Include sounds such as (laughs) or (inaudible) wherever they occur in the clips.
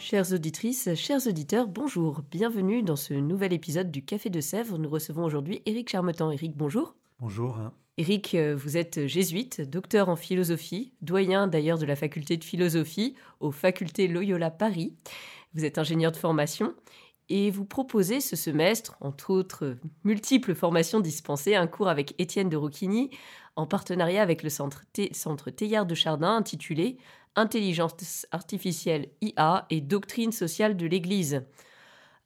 Chères auditrices, chers auditeurs, bonjour. Bienvenue dans ce nouvel épisode du Café de Sèvres. Nous recevons aujourd'hui Éric Charmetan. Éric, bonjour. Bonjour. Éric, euh, vous êtes jésuite, docteur en philosophie, doyen d'ailleurs de la faculté de philosophie aux facultés Loyola Paris. Vous êtes ingénieur de formation et vous proposez ce semestre, entre autres multiples formations dispensées, un cours avec Étienne de Rouquigny en partenariat avec le centre, centre Théillard de Chardin intitulé Intelligence artificielle IA et doctrine sociale de l'Église.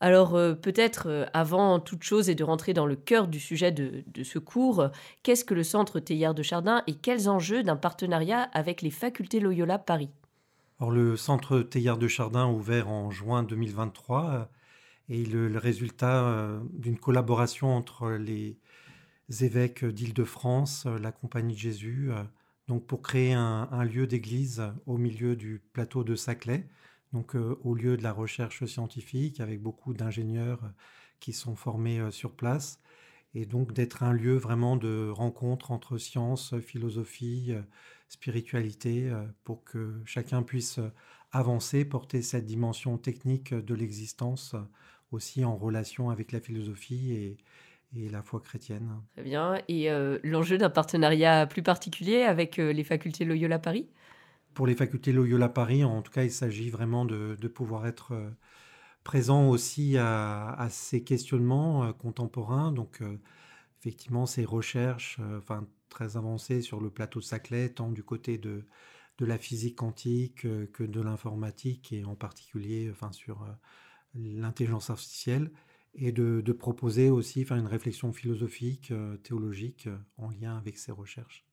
Alors euh, peut-être euh, avant toute chose et de rentrer dans le cœur du sujet de, ce cours, qu'est-ce que le Centre Théillard de Chardin et quels enjeux d'un partenariat avec les facultés Loyola Paris? Alors, Le Centre Théillard de Chardin ouvert en juin 2023 euh, est le, résultat d'une collaboration entre les évêques d'Île-de-France, la Compagnie de Jésus, donc pour créer un, lieu d'église au milieu du plateau de Saclay, donc euh, au lieu de la recherche scientifique avec beaucoup d'ingénieurs euh, qui sont formés euh, sur place, et donc d'être un lieu vraiment de rencontre entre science, philosophie, spiritualité, pour que chacun puisse avancer, porter cette dimension technique de l'existence aussi en relation avec la philosophie et, et la foi chrétienne. Très bien. Et euh, l'enjeu d'un partenariat plus particulier avec euh, les facultés Loyola Paris? Pour les facultés Loyola Paris, en tout cas, il s'agit vraiment de, pouvoir être euh, présent aussi à, ces questionnements contemporains. Donc, effectivement, ces recherches enfin, très avancées sur le plateau de Saclay, tant du côté de, de la physique quantique que de l'informatique, et en particulier enfin, sur l'intelligence artificielle et de, proposer aussi une réflexion philosophique, euh, théologique euh, en lien avec ces recherches.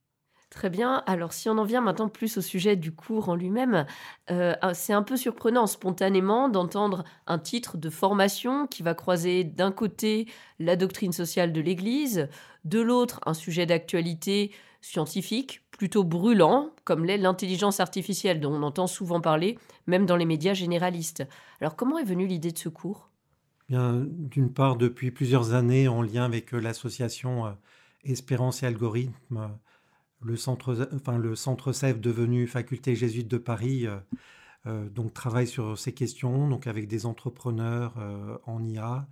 Très bien. Alors, si on en vient maintenant plus au sujet du cours en lui-même, euh, c'est un peu surprenant spontanément d'entendre un titre de formation qui va croiser d'un côté la doctrine sociale de l'Église, de l'autre un sujet d'actualité scientifique plutôt brûlant, comme l'est l'intelligence artificielle, dont on entend souvent parler, même dans les médias généralistes. Alors, comment est venue l'idée de ce cours? D'une part, depuis plusieurs années, en lien avec euh, l'association euh, Espérance et Algorithme, euh, le centre, enfin, le centre CEF devenu faculté jésuite de Paris, donc travaille sur ces questions, donc avec des entrepreneurs en IA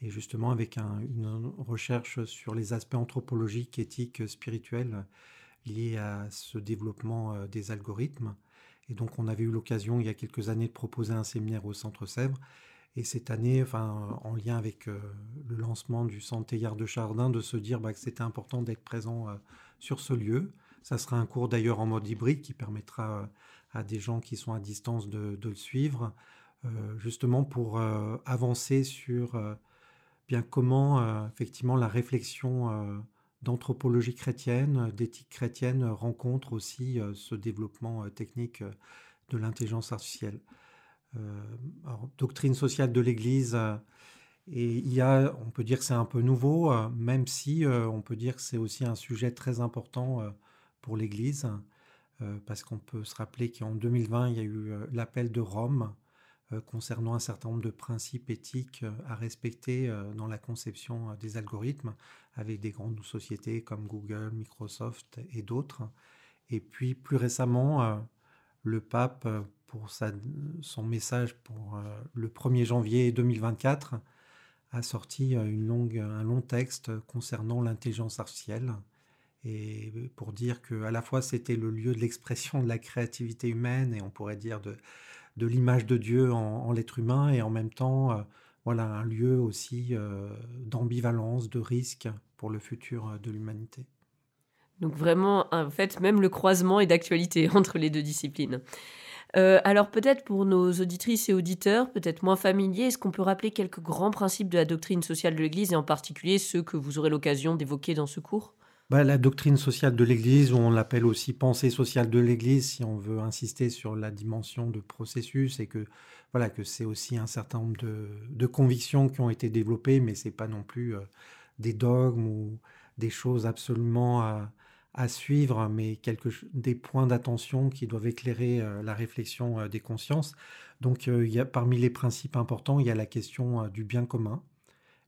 et justement avec une recherche sur les aspects anthropologiques, éthiques, spirituels liés à ce développement des algorithmes. Et donc on avait eu l'occasion il y a quelques années de proposer un séminaire au Centre Sèvres et cette année, en lien avec euh, le lancement du Centre Théillard de Chardin, de se dire bah, que c'était important d'être présent euh, sur ce lieu. Ça sera un cours d'ailleurs en mode hybride qui permettra euh, à des gens qui sont à distance de, le suivre, justement pour avancer sur bien comment effectivement la réflexion d'anthropologie chrétienne, d'éthique chrétienne rencontre aussi ce développement technique de l'intelligence artificielle. Euh, doctrine sociale de l'Église, euh, et il y a, on peut dire que c'est un peu nouveau, euh, même si on peut dire que c'est aussi un sujet très important pour l'Église, parce qu'on peut se rappeler qu'en 2020, il y a eu l'appel de Rome concernant un certain nombre de principes éthiques à respecter dans la conception des algorithmes, avec des grandes sociétés comme Google, Microsoft et d'autres. Et puis plus récemment, le pape pour son message pour euh, le 1er janvier 2024 a sorti euh, une longue, un long texte concernant l'intelligence artificielle et pour dire que à la fois c'était le lieu de l'expression de la créativité humaine et on pourrait dire de, de l'image de Dieu en, l'être humain et en même temps euh, voilà un lieu aussi d'ambivalence, de risque pour le futur de l'humanité. Donc vraiment, en fait, même le croisement est d'actualité (laughs) entre les deux disciplines. Euh, alors peut-être pour nos auditrices et auditeurs, peut-être moins familiers, est-ce qu'on peut rappeler quelques grands principes de la doctrine sociale de l'Église et en particulier ceux que vous aurez l'occasion d'évoquer dans ce cours? Bah, La doctrine sociale de l'Église, ou on l'appelle aussi pensée sociale de l'Église, si on veut insister sur la dimension de processus, et que voilà que c'est aussi un certain nombre de, convictions qui ont été développées, mais c'est pas non plus euh, des dogmes ou des choses absolument à, suivre, mais quelque, des points d'attention qui doivent éclairer euh, la réflexion euh, des consciences. Donc, il y a, parmi les principes importants, il y a la question du bien commun.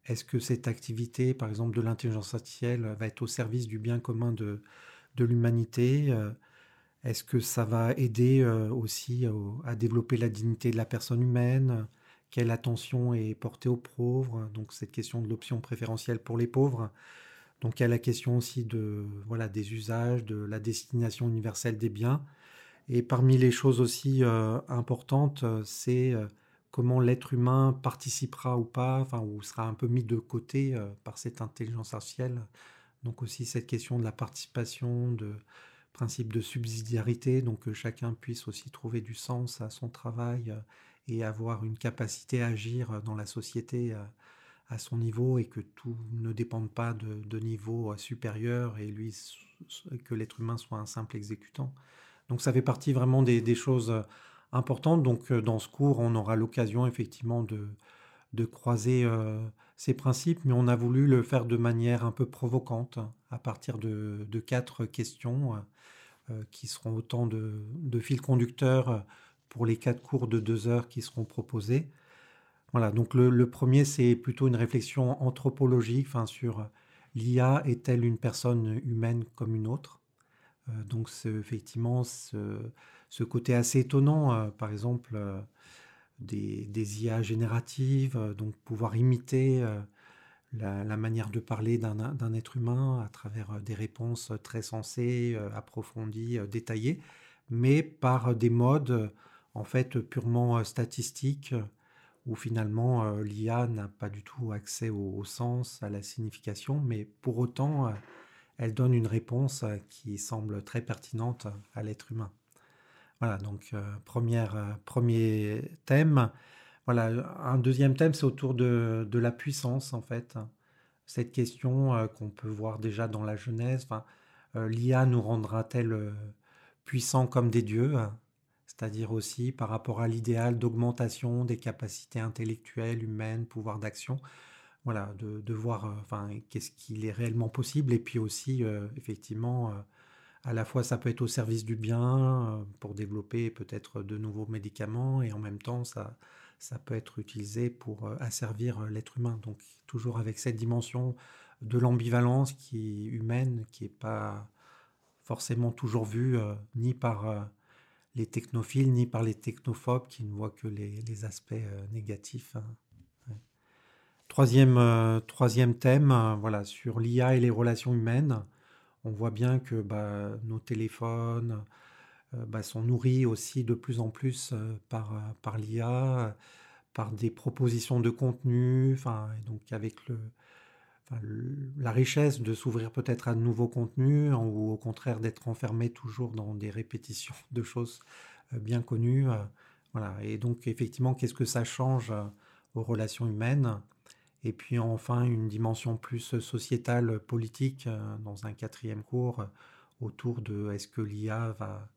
Est-ce que cette activité, par exemple, de l'intelligence artificielle, va être au service du bien commun de, de l'humanité est-ce que ça va aider aussi à développer la dignité de la personne humaine? Quelle attention est portée aux pauvres? Donc cette question de l'option préférentielle pour les pauvres. Donc il y a la question aussi de voilà des usages, de la destination universelle des biens. Et parmi les choses aussi importantes, c'est comment l'être humain participera ou pas, enfin ou sera un peu mis de côté par cette intelligence artificielle. Donc aussi cette question de la participation, de principe de subsidiarité, donc que chacun puisse aussi trouver du sens à son travail euh, et avoir une capacité à agir dans la société euh, à son niveau et que tout ne dépende pas de, niveau euh, supérieur et lui que l'être humain soit un simple exécutant. Donc ça fait partie vraiment des, choses importantes. Donc dans ce cours, on aura l'occasion effectivement de, de croiser ces principes, mais on a voulu le faire de manière un peu provocante à partir de, de quatre questions euh, qui seront autant de, fils conducteurs pour les quatre cours de deux heures qui seront proposés. Voilà, donc le, premier, c'est plutôt une réflexion anthropologique enfin, sur l'IA est-elle une personne humaine comme une autre? Euh, Donc, c'est effectivement ce, côté assez étonnant, euh, par exemple, des, IA génératives, donc pouvoir imiter la, manière de parler d'un être humain à travers euh, des réponses très sensées, euh, approfondies, euh, détaillées, mais par des modes en fait purement statistiques où finalement l'IA n'a pas du tout accès au, sens, à la signification, mais pour autant elle donne une réponse qui semble très pertinente à l'être humain. Voilà, donc première, premier thème, voilà, un deuxième thème, c'est autour de, la puissance, en fait. Cette question euh, qu'on peut voir déjà dans la Genèse, euh, l'IA nous rendra-t-elle euh, puissants comme des dieux? C'est-à-dire aussi par rapport à l'idéal d'augmentation des capacités intellectuelles, humaines, pouvoir d'action. Voilà, de, voir enfin, qu'est-ce qu'il est réellement possible. Et puis aussi, effectivement, à la fois ça peut être au service du bien pour développer peut-être de nouveaux médicaments et en même temps ça, ça peut être utilisé pour euh, asservir euh, l'être humain. Donc toujours avec cette dimension de l'ambivalence qui est humaine, qui n'est pas forcément toujours vue euh, ni par les technophiles, ni par les technophobes qui ne voient que les, aspects négatifs. Hein. Troisième, troisième thème, voilà, sur l'IA et les relations humaines. On voit bien que bah, nos téléphones, euh, bah, sont nourris aussi de plus en plus euh, par, euh, par l'IA, par des propositions de contenu, enfin, donc avec le, la richesse de s'ouvrir peut-être à de nouveaux contenus ou au contraire d'être enfermé toujours dans des répétitions (laughs) de choses bien connues. Voilà. Et donc effectivement, qu'est-ce que ça change aux relations humaines? Et puis enfin, une dimension plus sociétale, politique, dans un quatrième cours, autour de est-ce que l'IA va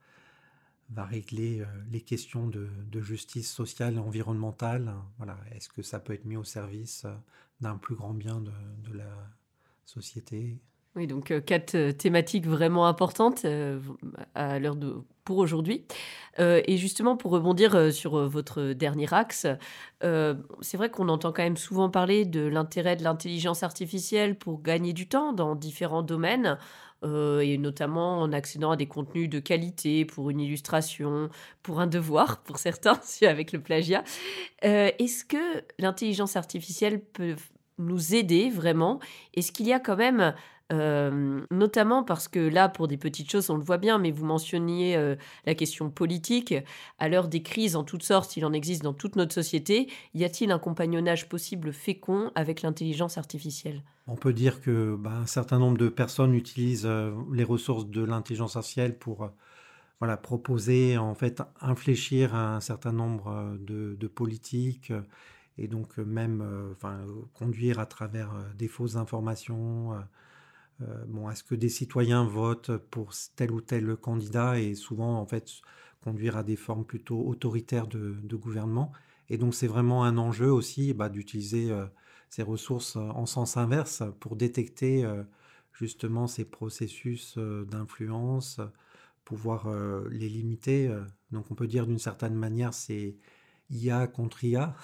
va régler euh, les questions de, justice sociale et environnementale. Voilà. Est-ce que ça peut être mis au service euh, d'un plus grand bien de, la société? Oui, donc euh, quatre thématiques vraiment importantes à l'heure de pour aujourd'hui. et justement, pour rebondir sur votre dernier axe, c'est vrai qu'on entend quand même souvent parler de l'intérêt de l'intelligence artificielle pour gagner du temps dans différents domaines. Euh, et notamment en accédant à des contenus de qualité pour une illustration, pour un devoir, pour certains, (laughs) avec le plagiat. Euh, est-ce que l'intelligence artificielle peut nous aider vraiment? Est-ce qu'il y a quand même euh, notamment parce que là, pour des petites choses, on le voit bien, mais vous mentionniez euh, la question politique. À l'heure des crises en toutes sortes, il en existe dans toute notre société. Y a-t-il un compagnonnage possible fécond avec l'intelligence artificielle? On peut dire que bah, un certain nombre de personnes utilisent euh, les ressources de l'intelligence artificielle pour voilà, proposer, en fait, infléchir un certain nombre de, de politiques et donc même enfin, conduire à travers des fausses informations bon, est-ce que des citoyens votent pour tel ou tel candidat et souvent en fait conduire à des formes plutôt autoritaires de, gouvernement? Et donc c'est vraiment un enjeu aussi bah, d'utiliser ces ressources en sens inverse pour détecter justement ces processus d'influence, pouvoir les limiter. Donc on peut dire d'une certaine manière c'est IA contre IA.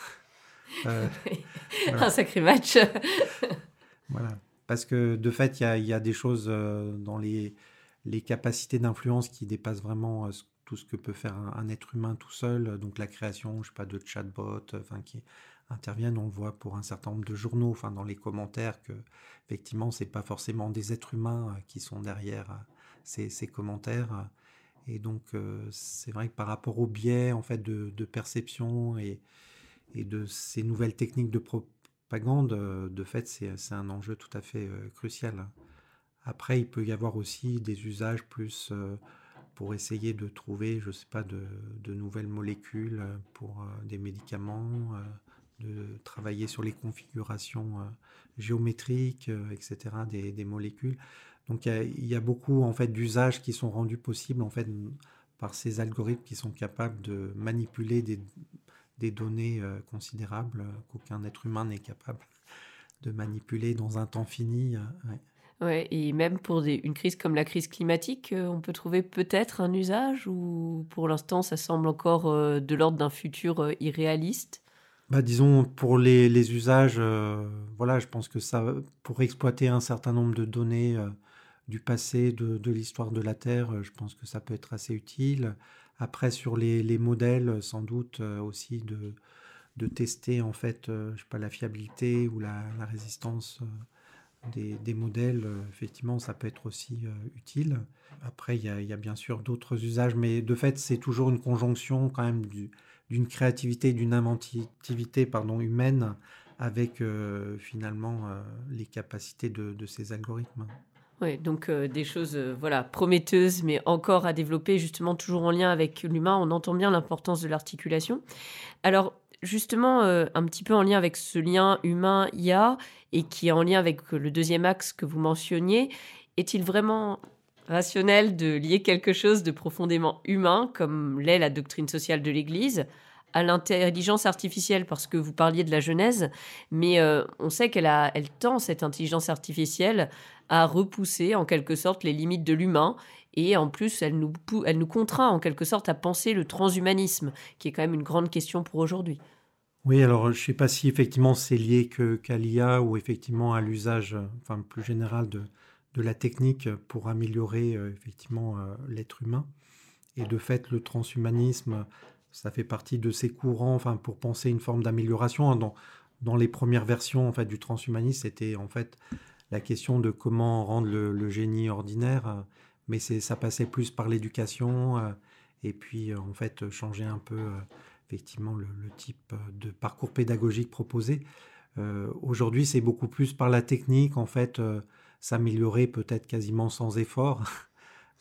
(laughs) Un sacré match. voilà. Parce que de fait, il y, a, des choses dans les, capacités d'influence qui dépassent vraiment tout ce que peut faire un, être humain tout seul. Donc la création, je sais pas, de chatbots, enfin qui interviennent. On le voit pour un certain nombre de journaux, enfin dans les commentaires, que effectivement c'est pas forcément des êtres humains euh, qui sont derrière euh, ces, commentaires. Et donc euh, c'est vrai que par rapport au biais en fait de, perception et, de ces nouvelles techniques de propagande, de fait c'est un enjeu tout à fait crucial. Après, il peut y avoir aussi des usages plus pour essayer de trouver, je sais pas, de, de nouvelles molécules pour des médicaments, de travailler sur les configurations euh, géométriques, euh, etc., des, molécules. Donc il y, a beaucoup en fait d'usages qui sont rendus possibles en fait par ces algorithmes qui sont capables de manipuler des, des données euh, considérables qu'aucun être humain n'est capable de manipuler dans un temps fini. Ouais. et même pour des, une crise comme la crise climatique, on peut trouver peut-être un usage ou pour l'instant ça semble encore de l'ordre d'un futur irréaliste? Bah, disons, pour les, les usages, euh, voilà, je pense que ça, pour exploiter un certain nombre de données euh, du passé, de, de l'histoire de la Terre, euh, je pense que ça peut être assez utile. Après, sur les, les modèles, sans doute aussi de, de tester en fait, je sais pas, la fiabilité ou la, résistance des, des, modèles, effectivement, ça peut être aussi utile. Après, il y a, bien sûr d'autres usages, mais de fait, c'est toujours une conjonction quand même du, d'une créativité, d'une inventivité pardon, humaine avec euh, finalement euh, les capacités de, ces algorithmes. Oui, donc euh, des choses voilà prometteuses, mais encore à développer, justement toujours en lien avec l'humain. On entend bien l'importance de l'articulation. Alors justement, un petit peu en lien avec ce lien humain-IA et qui est en lien avec le deuxième axe que vous mentionniez, est-il vraiment rationnel de lier quelque chose de profondément humain, comme l'est la doctrine sociale de l'Église, à l'intelligence artificielle, parce que vous parliez de la Genèse, mais euh, on sait qu'elle elle tend, cette intelligence artificielle, à repousser en quelque sorte les limites de l'humain, et en plus, elle nous, elle nous contraint en quelque sorte à penser le transhumanisme, qui est quand même une grande question pour aujourd'hui. Oui, alors je ne sais pas si effectivement c'est lié que, qu'à l'IA ou effectivement à l'usage enfin, plus général de, la technique pour améliorer euh, effectivement euh, l'être humain. Et de fait, le transhumanisme, ça fait partie de ces courants, enfin, pour penser une forme d'amélioration. Hein, dans, les premières versions en fait, du transhumanisme, c'était en fait la question de comment rendre le, génie ordinaire, mais c'est, ça passait plus par l'éducation euh, et puis en fait changer un peu effectivement le, type de parcours pédagogique proposé. aujourd'hui, c'est beaucoup plus par la technique en fait s'améliorer peut-être quasiment sans effort.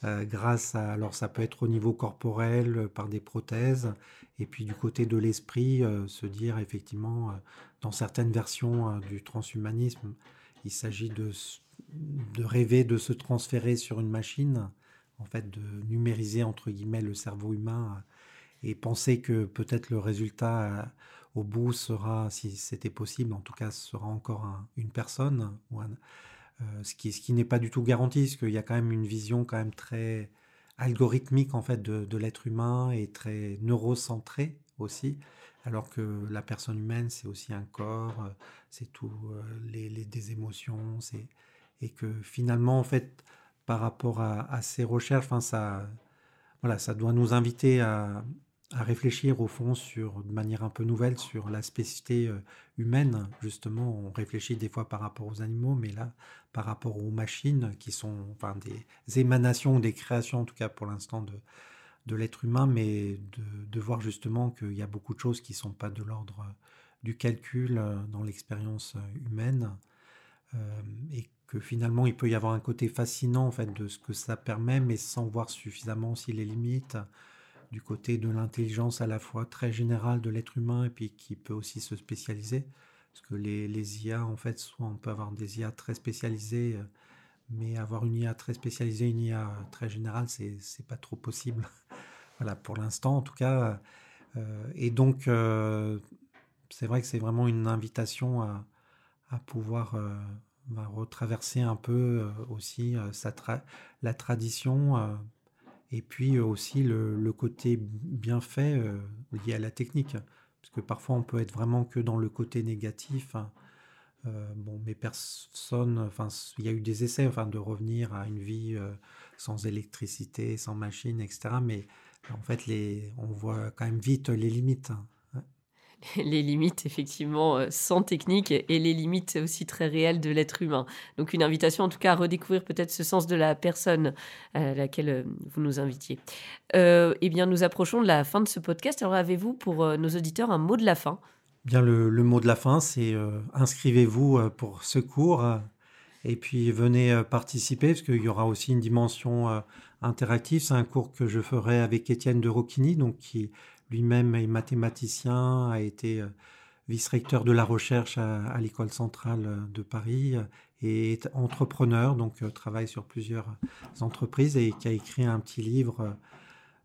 Euh, grâce à, alors ça peut être au niveau corporel euh, par des prothèses, et puis du côté de l'esprit, euh, se dire effectivement, dans certaines versions du transhumanisme, il s'agit de, de rêver de se transférer sur une machine, en fait de numériser entre guillemets le cerveau humain, et penser que peut-être le résultat au bout sera, si c'était possible, en tout cas, sera encore une personne ou un, euh, ce qui, n'est pas du tout garanti, parce qu'il y a quand même une vision quand même très algorithmique en fait de, l'être humain et très neurocentrée aussi, alors que la personne humaine c'est aussi un corps, euh, c'est tout euh, les, des émotions, c'est et que finalement en fait par rapport à, à ces recherches, enfin ça voilà ça doit nous inviter à, à réfléchir au fond sur, de manière un peu nouvelle sur la spécificité euh, humaine. Justement, on réfléchit des fois par rapport aux animaux, mais là, par rapport aux machines qui sont enfin, des émanations, des créations en tout cas pour l'instant de, de l'être humain, mais de, voir justement qu'il y a beaucoup de choses qui ne sont pas de l'ordre euh, du calcul euh, dans l'expérience humaine. et que finalement il peut y avoir un côté fascinant en fait de ce que ça permet, mais sans voir suffisamment aussi les limites, du côté de l'intelligence à la fois très générale de l'être humain et puis qui peut aussi se spécialiser. Parce que les, les IA, en fait, soit on peut avoir des IA très spécialisées, euh, mais avoir une IA très spécialisée, une IA très générale, c'est pas trop possible. (laughs) voilà, pour l'instant en tout cas. et donc, c'est vrai que c'est vraiment une invitation à, à pouvoir retraverser un peu aussi sa la tradition et puis aussi le, côté bien fait lié à la technique. Parce que parfois on peut être vraiment que dans le côté négatif. Hein. bon, mais personne, enfin, il y a eu des essais, enfin, de revenir à une vie sans électricité, sans machine, etc. Mais en fait, les, on voit quand même vite les limites. Hein. (laughs) les limites effectivement euh, sans technique et les limites aussi très réelles de l'être humain. Donc une invitation en tout cas à redécouvrir peut-être ce sens de la personne à laquelle euh, vous nous invitiez. Euh, eh bien nous approchons de la fin de ce podcast. Alors avez-vous pour nos auditeurs un mot de la fin? Bien le, mot de la fin c'est inscrivez-vous pour ce cours et puis venez participer parce qu'il y aura aussi une dimension interactive. C'est un cours que je ferai avec Étienne de Rocchini donc qui lui-même est mathématicien, a été euh, vice-recteur de la recherche à, l'école centrale euh, de Paris euh, et est entrepreneur, donc travaille sur plusieurs entreprises et qui a écrit un petit livre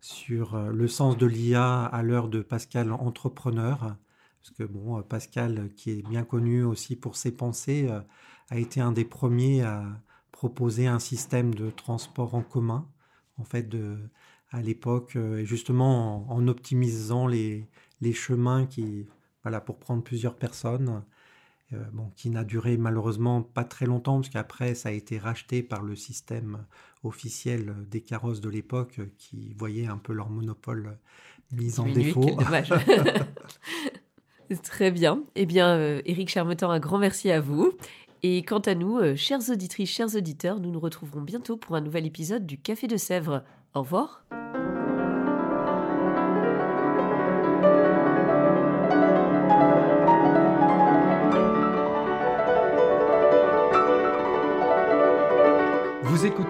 sur le sens de l'IA à l'heure de Pascal entrepreneur. Parce que bon, Pascal, qui est bien connu aussi pour ses pensées, a été un des premiers à proposer un système de transport en commun, en fait, de, à l'époque, euh, et justement en, optimisant les, les, chemins qui, voilà, pour prendre plusieurs personnes, euh, bon, qui n'a duré malheureusement pas très longtemps, parce qu'après ça a été racheté par le système officiel des carrosses de l'époque, qui voyait un peu leur monopole mis en défaut. Dommage. (laughs) Très bien. Eh bien, euh, Éric Charmetan, un grand merci à vous. Et quant à nous, chères auditrices, chers auditeurs, nous nous retrouverons bientôt pour un nouvel épisode du Café de Sèvres. Au revoir.